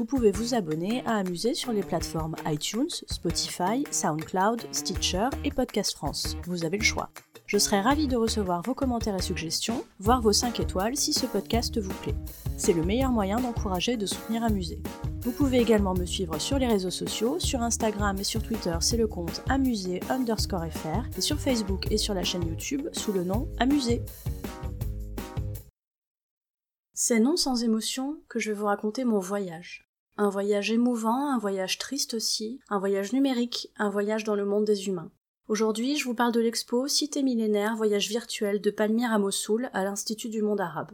Vous pouvez vous abonner à Amuser sur les plateformes iTunes, Spotify, SoundCloud, Stitcher et Podcast France. Vous avez le choix. Je serai ravie de recevoir vos commentaires et suggestions, voire vos 5 étoiles si ce podcast vous plaît. C'est le meilleur moyen d'encourager et de soutenir Amuser. Vous pouvez également me suivre sur les réseaux sociaux, sur Instagram et sur Twitter c'est le compte amuser underscore fr et sur Facebook et sur la chaîne YouTube sous le nom Amuser. C'est non sans émotion que je vais vous raconter mon voyage. Un voyage émouvant, un voyage triste aussi, un voyage numérique, un voyage dans le monde des humains. Aujourd'hui, je vous parle de l'expo Cité millénaire, voyage virtuel de Palmyre à Mossoul à l'Institut du monde arabe.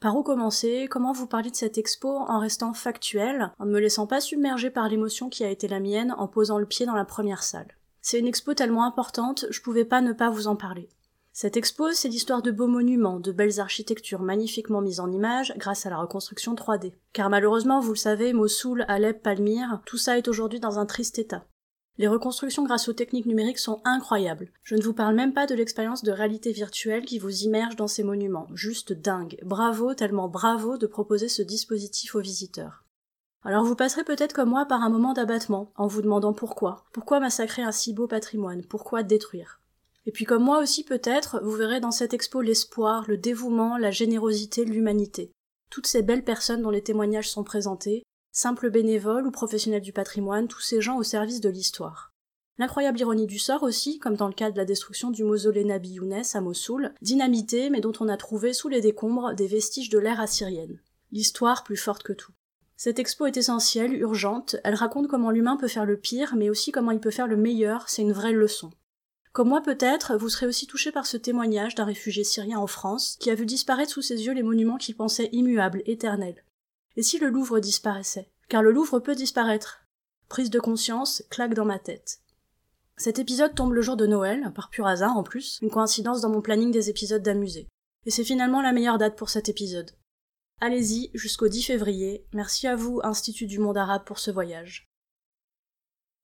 Par où commencer? Comment vous parler de cette expo en restant factuel, en ne me laissant pas submerger par l'émotion qui a été la mienne en posant le pied dans la première salle? C'est une expo tellement importante, je pouvais pas ne pas vous en parler. Cette expo, c'est l'histoire de beaux monuments, de belles architectures magnifiquement mises en images grâce à la reconstruction 3D. Car malheureusement, vous le savez, Mossoul, Alep, Palmyre, tout ça est aujourd'hui dans un triste état. Les reconstructions grâce aux techniques numériques sont incroyables. Je ne vous parle même pas de l'expérience de réalité virtuelle qui vous immerge dans ces monuments. Juste dingue. Bravo, tellement bravo de proposer ce dispositif aux visiteurs. Alors vous passerez peut-être comme moi par un moment d'abattement, en vous demandant pourquoi. Pourquoi massacrer un si beau patrimoine? Pourquoi détruire? Et puis comme moi aussi peut-être, vous verrez dans cette expo l'espoir, le dévouement, la générosité, l'humanité. Toutes ces belles personnes dont les témoignages sont présentés, simples bénévoles ou professionnels du patrimoine, tous ces gens au service de l'histoire. L'incroyable ironie du sort aussi, comme dans le cas de la destruction du mausolée Nabi Younes à Mossoul, dynamité mais dont on a trouvé sous les décombres des vestiges de l'ère assyrienne. L'histoire plus forte que tout. Cette expo est essentielle, urgente, elle raconte comment l'humain peut faire le pire, mais aussi comment il peut faire le meilleur, c'est une vraie leçon. Comme moi peut-être, vous serez aussi touché par ce témoignage d'un réfugié syrien en France qui a vu disparaître sous ses yeux les monuments qu'il pensait immuables, éternels. Et si le Louvre disparaissait? Car le Louvre peut disparaître. Prise de conscience, claque dans ma tête. Cet épisode tombe le jour de Noël, par pur hasard en plus, une coïncidence dans mon planning des épisodes d'amusée. Et c'est finalement la meilleure date pour cet épisode. Allez-y jusqu'au 10 février. Merci à vous, Institut du monde arabe, pour ce voyage.